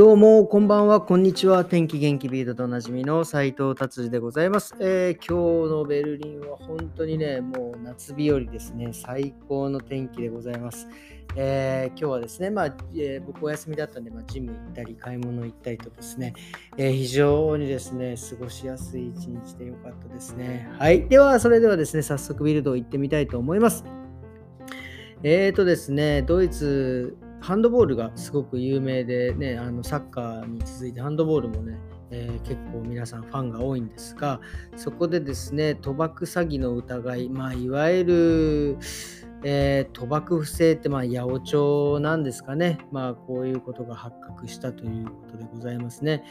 どうも、こんばんは、こんにちは。天気元気ビートとおなじみの斉藤達治でございます、えー、今日のベルリンは本当にね、もう夏日和ですね。最高の天気でございます。えー、今日はですね、まあえー、僕お休みだったんで、まあ、ジム行ったり、買い物行ったりとですね、え非常にですね、過ごしやすい一日でよかったですね。はい。では、それではですね、早速ビルド行ってみたいと思います。えーとですね、ドイツ、ハンドボールがすごく有名で、ね、あのサッカーに続いてハンドボールもね、えー、結構皆さんファンが多いんですが、そこでですね、賭博詐欺の疑い、まあ、いわゆる、えー、賭博不正って、まあ、八百長なんですかね。まあ、こういうことが発覚したということでございますね。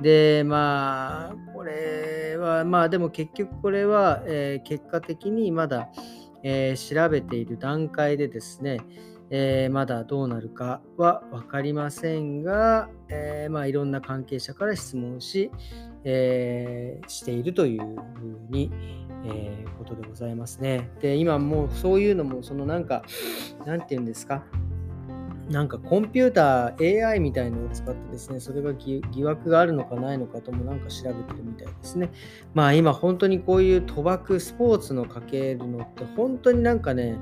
で、まあ、これは、まあ、でも結局これは、えー、結果的にまだ、え、調べている段階でですね、えー、まだどうなるかは分かりませんが、えー、まあ、いろんな関係者から質問し、えー、しているというふうに、えことでございますね。で、今もうそういうのも、そのなんか、なんて言うんですか、なんかコンピューター AI みたいのを使ってですね、それが疑惑があるのかないのかともなんか調べてるみたいですね。まあ今本当にこういう賭博スポーツのかけるのって本当になんかね、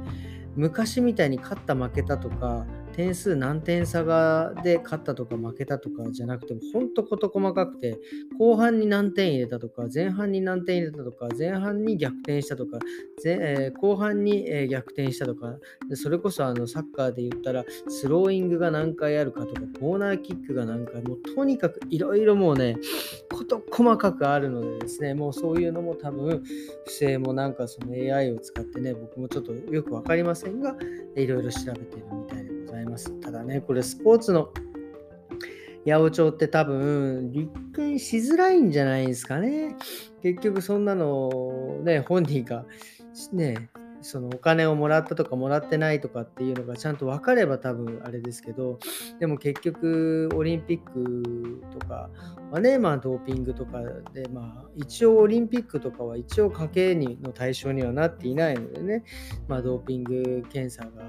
昔みたいに勝った負けたとか点数何点差がで勝ったとか負けたとかじゃなくても、ほんと事細かくて、後半に何点入れたとか、前半に何点入れたとか、前半に逆転したとか、えー、後半に、えー、逆転したとか、それこそあのサッカーで言ったら、スローイングが何回あるかとか、コーナーキックが何回、もうとにかくいろいろもうね、事細かくあるのでですね、もうそういうのも多分、不正もなんかその AI を使ってね、僕もちょっとよくわかりませんが、いろいろ調べてるみたいでございます。ただね、これスポーツの八百長って多分立件しづらいんじゃないですかね。結局そんなのね、本人がね、そのお金をもらったとかもらってないとかっていうのがちゃんと分かれば多分あれですけどでも結局オリンピックとかはねまあドーピングとかでまあ一応オリンピックとかは一応家計にの対象にはなっていないのでね。まあドーピング検査が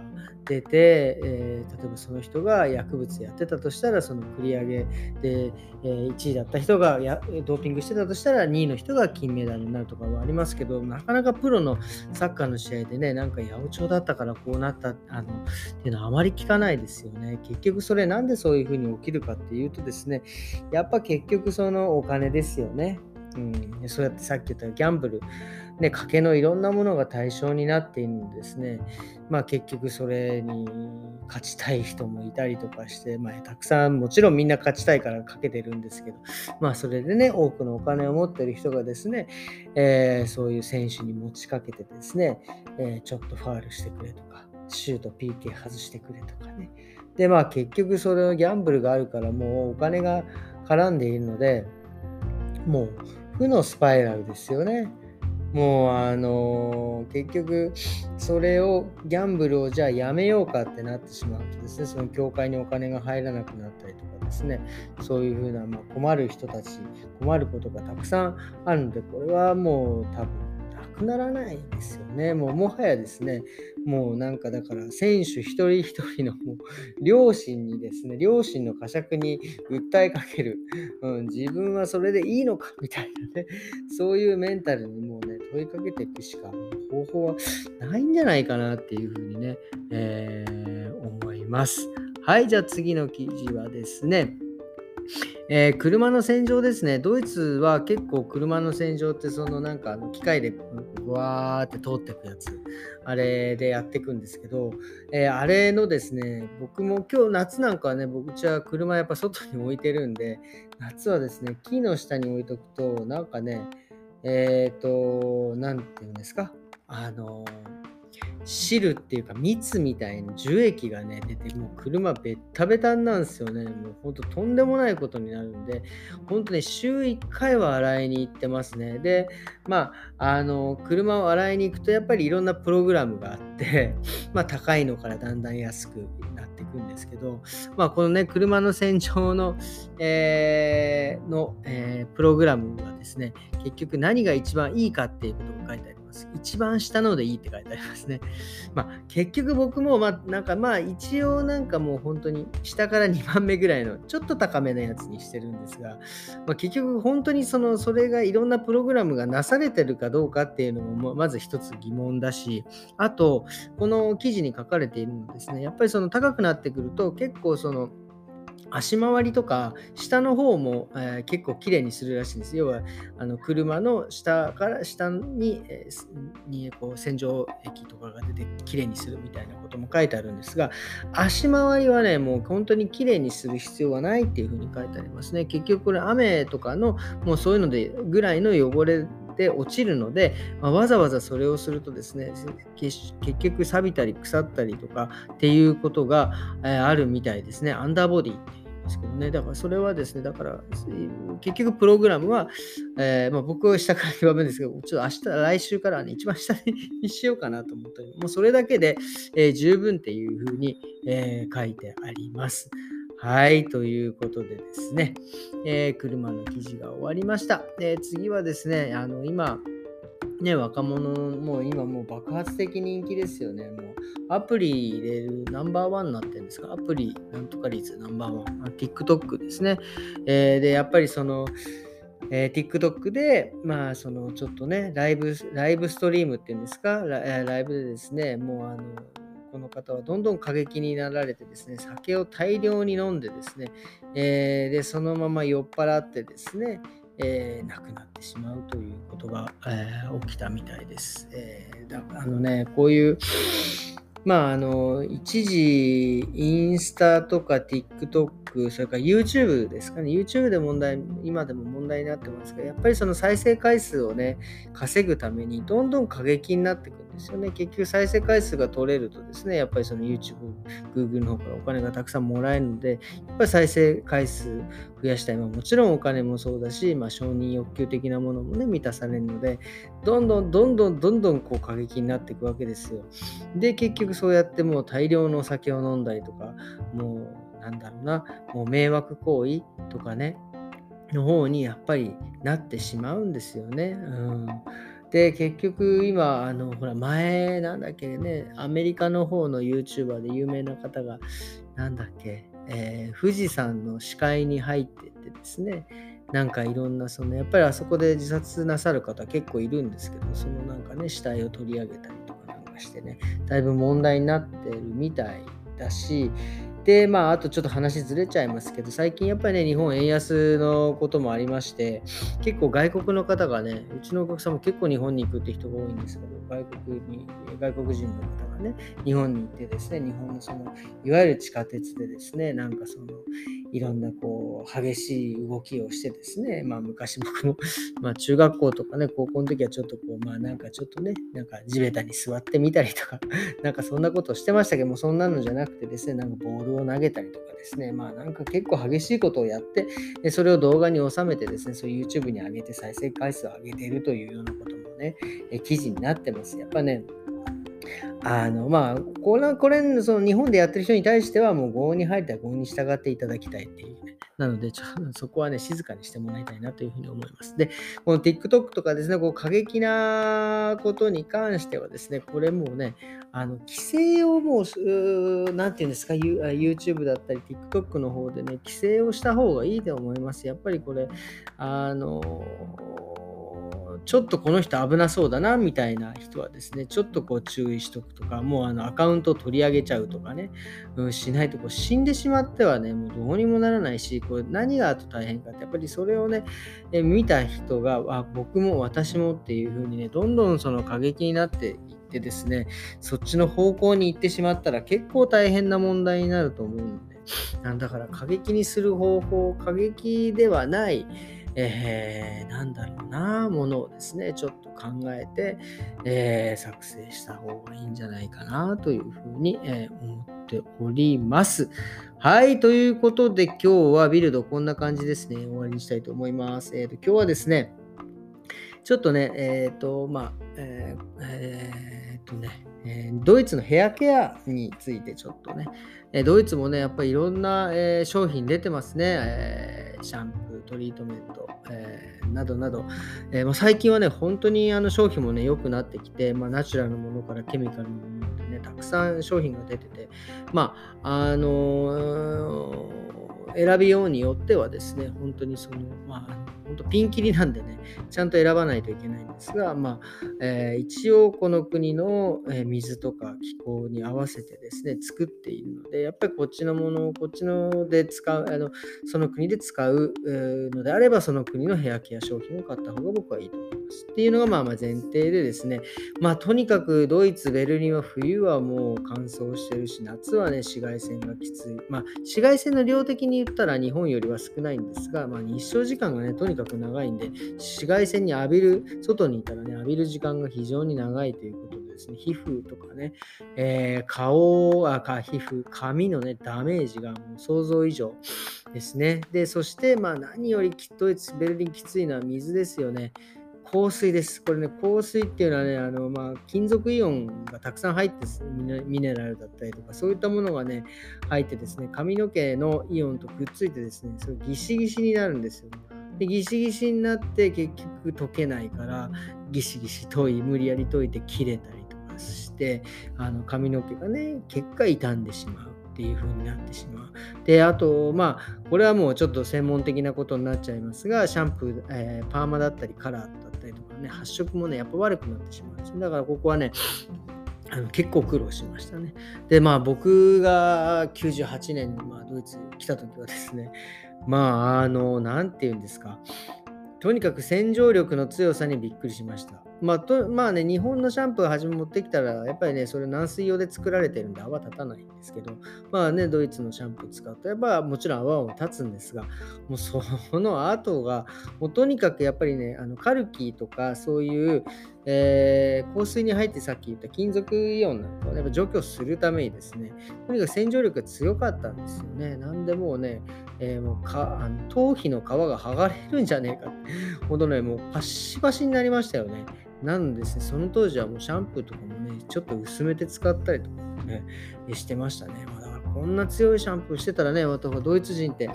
出て、えー、例えばその人が薬物やってたとしたらその繰り上げで、えー、1位だった人がやドーピングしてたとしたら2位の人が金メダルになるとかはありますけどなかなかプロのサッカーの試合でね、なんか八百長だったからこうなったあのっていうのはあまり聞かないですよね。結局それなんでそういうふうに起きるかっていうとですね、やっぱ結局そのお金ですよね。うん、そうやってさっき言ったギャンブル、ね、賭けのいろんなものが対象になっているんですね。まあ結局それに勝ちたい人もいたりとかして、まあ、たくさんもちろんみんな勝ちたいからかけてるんですけど、まあそれでね、多くのお金を持ってる人がですね、えー、そういう選手に持ちかけてですね、えー、ちょっとファールしてくれとか、シュート PK 外してくれとかね。で、まあ結局それのギャンブルがあるからもうお金が絡んでいるので、もう負のスパイラルですよね。もうあの、結局それをギャンブルをじゃあやめようかってなってしまうとですね。その教会にお金が入らなくなったりとかですね。そういうふうな、まあ、困る人たち困ることがたくさんあるのでこれはもう多分くならないですよね。もうもはやですね、もうなんかだから選手一人一人のもう両親にですね、両親の呵責に訴えかける、うん、自分はそれでいいのかみたいなね、そういうメンタルにもうね、問いかけていくしか方法はないんじゃないかなっていうふうにね、えー、思います。はい、じゃあ次の記事はですね、えー、車の洗浄ですね。ドイツは結構車の洗浄ってそのなんかあの機械でブワーって通ってくやつ、あれでやっていくんですけど、えー、あれのですね、僕も今日夏なんかはね、僕ちは車やっぱ外に置いてるんで、夏はですね、木の下に置いとくと、なんかね、えっ、ー、と、なんて言うんですか、あのー汁っていうか蜜みたいな樹液がね出てもう車ベッタベタなんですよねもうほんととんでもないことになるんで本当ね週1回は洗いに行ってますねでまああの車を洗いに行くとやっぱりいろんなプログラムがあって まあ高いのからだんだん安くなっていくんですけどまあこのね車の洗浄の、えー、の、えー、プログラムはですね結局何が一番いいかっていうことが書いてあります。一番下のでいいって書いてありますね。まあ、結局僕も、まあ、なんかまあ、一応なんかもう本当に下から2番目ぐらいのちょっと高めのやつにしてるんですが、まあ、結局本当にその、それがいろんなプログラムがなされてるかどうかっていうのも、まず一つ疑問だし、あと、この記事に書かれているのですね、やっぱりその高くなってくると結構その、足回りとか下の方も、えー、結構綺麗にするらしいんです。要はあの車の下から下に,、えー、にこう洗浄液とかが出て綺麗にするみたいなことも書いてあるんですが足回りはねもう本当に綺麗にする必要はないっていうふうに書いてありますね。結局これ雨とかのもうそういうのでぐらいの汚れで落ちるので、まあ、わざわざそれをするとですね結局錆びたり腐ったりとかっていうことが、え、あるみたいですねアンダーボディですけどね。だからそれはですね、だから結局プログラムは、えー、まあ、僕は下から2番目ですけど、ちょっと明日、来週からはね、一番下にし ようかなと思ってもうそれだけで、えー、十分っていうふうに、えー、書いてあります。はい、ということでですね、えー、車の記事が終わりました。えー、次はですね、あの今、ね、若者もう今もう爆発的人気ですよね。もうアプリ入れるナンバーワンになってるんですか？アプリなんとか率ナンバーワン。TikTok ですね。えー、で、やっぱりその、えー、TikTok で、まあ、そのちょっとね、ライブ、ライブストリームっていうんですか、ライブでですね、もうあの、この方はどんどん過激になられてですね、酒を大量に飲んでですね、えー、で、そのまま酔っ払ってですね、えー、亡くなってしまうということが、えー、起きたみたいです。えー、だあのね、こういう、まあ、あの、一時、インスタとか TikTok、それから YouTube ですかね。YouTube で問題、今でも問題になってますが、やっぱりその再生回数をね、稼ぐために、どんどん過激になっていくんですよね。結局、再生回数が取れるとですね、やっぱりその YouTube、Google の方からお金がたくさんもらえるので、やっぱり再生回数増やしたい。まあ、もちろんお金もそうだし、まあ、承認欲求的なものもね、満たされるので、どんどんどんどんどんどんこう過激になっていくわけですよ。で、結局そうやってもう大量のお酒を飲んだりとか、もうなんだろうな、もう迷惑行為とかね、の方にやっぱりなってしまうんですよね。うんで、結局今、あの、ほら、前、なんだっけね、アメリカの方の YouTuber で有名な方が、なんだっけ、えー、富士山の視界に入ってってですね、なんかいろんな、その、やっぱりあそこで自殺なさる方結構いるんですけど、そのなんかね、死体を取り上げたりかしてね、だいぶ問題になってるみたいだし、で、まあ、あとちょっと話ずれちゃいますけど、最近やっぱりね、日本円安のこともありまして、結構外国の方がね、うちのお客さんも結構日本に行くって人が多いんですけど、外国に、外国人の方がね、日本に行ってですね、日本のその、いわゆる地下鉄でですね、なんかその、いろんなこう、激しい動きをしてですね、まあ昔僕も、まあ中学校とかね、高校の時はちょっとこう、まあなんかちょっとね、なんか地べたに座ってみたりとか、なんかそんなことをしてましたけども、そんなのじゃなくてですね、なんかボールを投げたりとかですね、まあなんか結構激しいことをやって、でそれを動画に収めてですね、そう YouTube に上げて再生回数を上げているというようなこともね、え記事になってます。やっぱね、あのまあ、これこれその日本でやってる人に対しては、もう合に入ったら合に従っていただきたいっていう。なので、ちょ そこはね、静かにしてもらいたいなというふうに思います。で、この TikTok とかですね、こう過激なことに関してはですね、これもうね、あの規制をもう、何て言うんですか、YouTube だったり TikTok の方でね、規制をした方がいいと思います。やっぱりこれ、あのちょっとこの人危なそうだなみたいな人はですね、ちょっとこう注意しとくとか、もうあのアカウントを取り上げちゃうとかね、うん、しないとこう死んでしまってはね、もうどうにもならないし、こう何があと大変かって、やっぱりそれをね、え見た人が、あ、僕も私もっていう風にね、どんどんその過激になっていってですね、そっちの方向に行ってしまったら結構大変な問題になると思うので、なんだから過激にする方法、過激ではない、えー、なんだろうな、ものをですね、ちょっと考えて、えー、作成した方がいいんじゃないかなというふうに、えー、思っております。はい、ということで今日はビルドこんな感じですね、終わりにしたいと思います。えーと、今日はですね、ちょっとね、えっ、ー、と、まあ、えー、えー、とね、えドイツのヘアケアについてちょっとね、えドイツもね、やっぱりいろんな、え商品出てますね、えシャンプートリートメント、えー、などなど、えー、まあ、最近はね、本当にあの商品もね、良くなってきて、まあ、ナチュラルなものからケミカルなものまでね、たくさん商品が出てて、まあ、あの選びようによってはですね、本当にその、まあ、本当ピンキリなんでね、ちゃんと選ばないといけないんですが、まあえー、一応この国の水とか気候に合わせてですね、作っているので、やっぱりこっちのものをこっちので使う、あのその国で使うのであれば、その国のヘアケア商品を買った方が僕はいいと思います。っていうのがまあまあ前提でですね、まあとにかくドイツ、ベルリンは冬はもう乾燥してるし、夏はね、紫外線がきつい。まあ紫外線の量的に言ったら日本よりは少ないんですが、まあ日照時間がね、とにかく長いんで、紫外線に浴びる、外にいたらね、浴びる時間が非常に長いということでですね、皮膚とかね、えー、顔、あ、皮膚、髪のね、ダメージがもう想像以上ですね。で、そして、まあ何よりきっとベルリンきついのは水ですよね。香水です。これね、香水っていうのはね、あのまあ、金属イオンがたくさん入ってミネラルだったりとか、そういったものがね、入ってですね、髪の毛のイオンとくっついてですね、それギシギシになるんですよ。でギシギシになって結局溶けないからギシギシ研い無理やり研いて切れたりとかしてあの髪の毛がね結果傷んでしまうっていう風になってしまう。で、あと、まあ、これはもうちょっと専門的なことになっちゃいますが、シャンプー、えー、パーマだったりカラーだったりとかね、発色もね、やっぱ悪くなってしまうんです。だからここはね、あの結構苦労しましたね。で、まあ僕が98年にまあドイツに来た時はですね、まあ、あの、何て言うんですか。とにかく洗浄力の強さにびっくりしました。まあとまあね、日本のシャンプー初め持ってきたら、やっぱりね、それ軟水用で作られてるんで泡立たないんですけど、まあね、ドイツのシャンプー使うと、やっぱもちろん泡も立つんですが、もうその後が、もうとにかくやっぱりね、あのカルキーとかそういう、えー、香水に入ってさっき言った金属イオンなんかをやっぱ除去するためにですね、とにかく洗浄力が強かったんですよね。なんでもうね、えー、もうかあの頭皮の皮が剥がれるんじゃねえかほどね、もうパッシパシになりましたよね。なんですね、その当時はもうシャンプーとかもね、ちょっと薄めて使ったりとかね、してましたね。まあこんな強いシャンプーしてたらね、ドイツ人って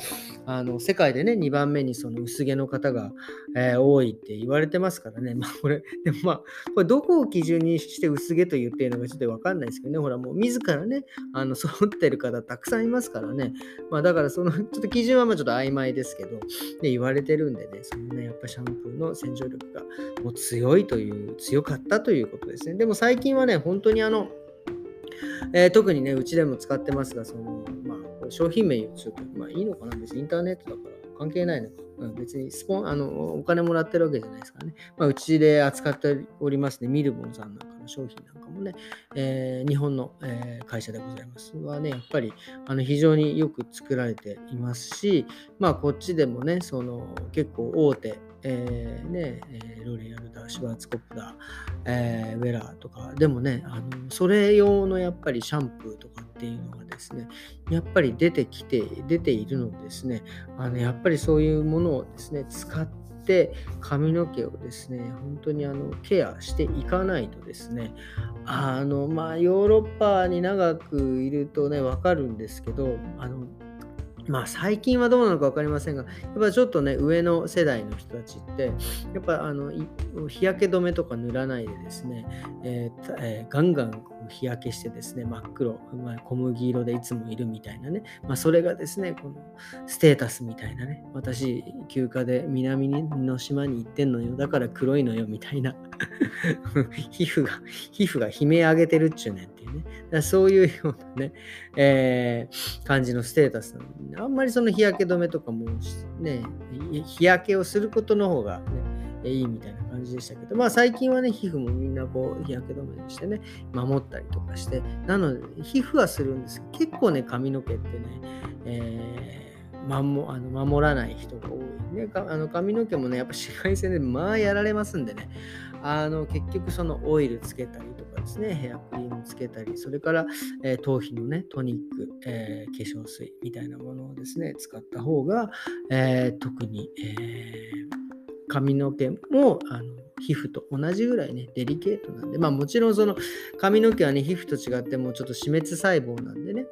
あの世界でね、2番目にその薄毛の方が、えー、多いって言われてますからね、まあこれ、でもまあ、これどこを基準にして薄毛と言っているのかちょっとわかんないですけどね、ほらもう自らね、あの揃ってる方たくさんいますからね、まあだからそのちょっと基準はまあちょっと曖昧ですけど、で言われてるんでね、そのね、やっぱシャンプーの洗浄力がもう強いという、強かったということですね。でも最近はね、本当にあの、えー、特にね、うちでも使ってますが、その、まあ、商品名言うとちょっと、まあいいのかな？別にインターネットだから関係ないのか。うん、別にスポン、あの、お金もらってるわけじゃないですからね。まあ、うちで扱っておりますね、ミルボンさんなんかの商品なんかもね、えー、日本の、えー、会社でございますはね、やっぱりあの非常によく作られていますし、まあ、こっちでもね、その結構大手、えー、ね、えロレアルだ、シュワーツコップだ、えー、ウェラーとか、でもね、あのそれ用のやっぱりシャンプーとかっていうのがですね、やっぱり出てきて、出ているのですね、あのやっぱりそういうものをですね、使って髪の毛をですね、本当にあのケアしていかないとですね、あの、まあ、ヨーロッパに長くいるとね、わかるんですけど、あの、まあ最近はどうなのか分かりませんが、やっぱちょっとね、上の世代の人たちって、やっぱあの日焼け止めとか塗らないでですね、えーえー、ガンガン日焼けしてですね、真っ黒、まあ、小麦色でいつもいるみたいなね、まあ、それがですね、このステータスみたいなね、私、休暇で南の島に行ってんのよ、だから黒いのよみたいな。皮膚が、皮膚が悲鳴上げてるっちゅうねんね、だそういうようなね、えー、感じのステータスなので、あんまりその日焼け止めとかもね、日焼けをすることの方がね、いいみたいな感じでしたけど、まあ最近はね、皮膚もみんなこう日焼け止めにしてね、守ったりとかして、なので、皮膚はするんですけど、結構ね、髪の毛ってね、えー、守あの守らない人が多いね。あの髪の毛もね、やっぱ紫外線でまあやられますんでね、あの結局そのオイルつけたりとかですね、ヘアクリームつけたり、それから、えー、頭皮のね、トニック、えー、化粧水みたいなものをですね、使った方が、えー、特に、え髪の毛もあの皮膚と同じぐらいね、デリケートなんで、まあもちろんその髪の毛はね、皮膚と違ってもうちょっと死滅細胞なんでね、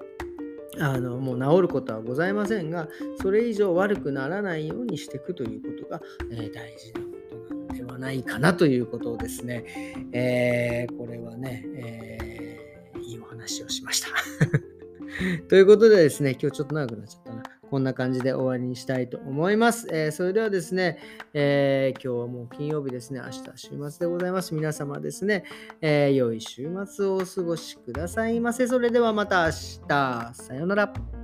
あのもう治ることはございませんが、それ以上悪くならないようにしていくということが、えー、大事なことなんではないかなということをですね、えー、これはね、えー、いいお話をしました。ということでですね、今日ちょっと長くなっちゃった。こんな感じで終わりにしたいと思います。えー、それではですね、えー、今日はもう金曜日ですね、明日週末でございます。皆様ですね、えー、良い週末をお過ごしくださいませ。それではまた明日。さようなら。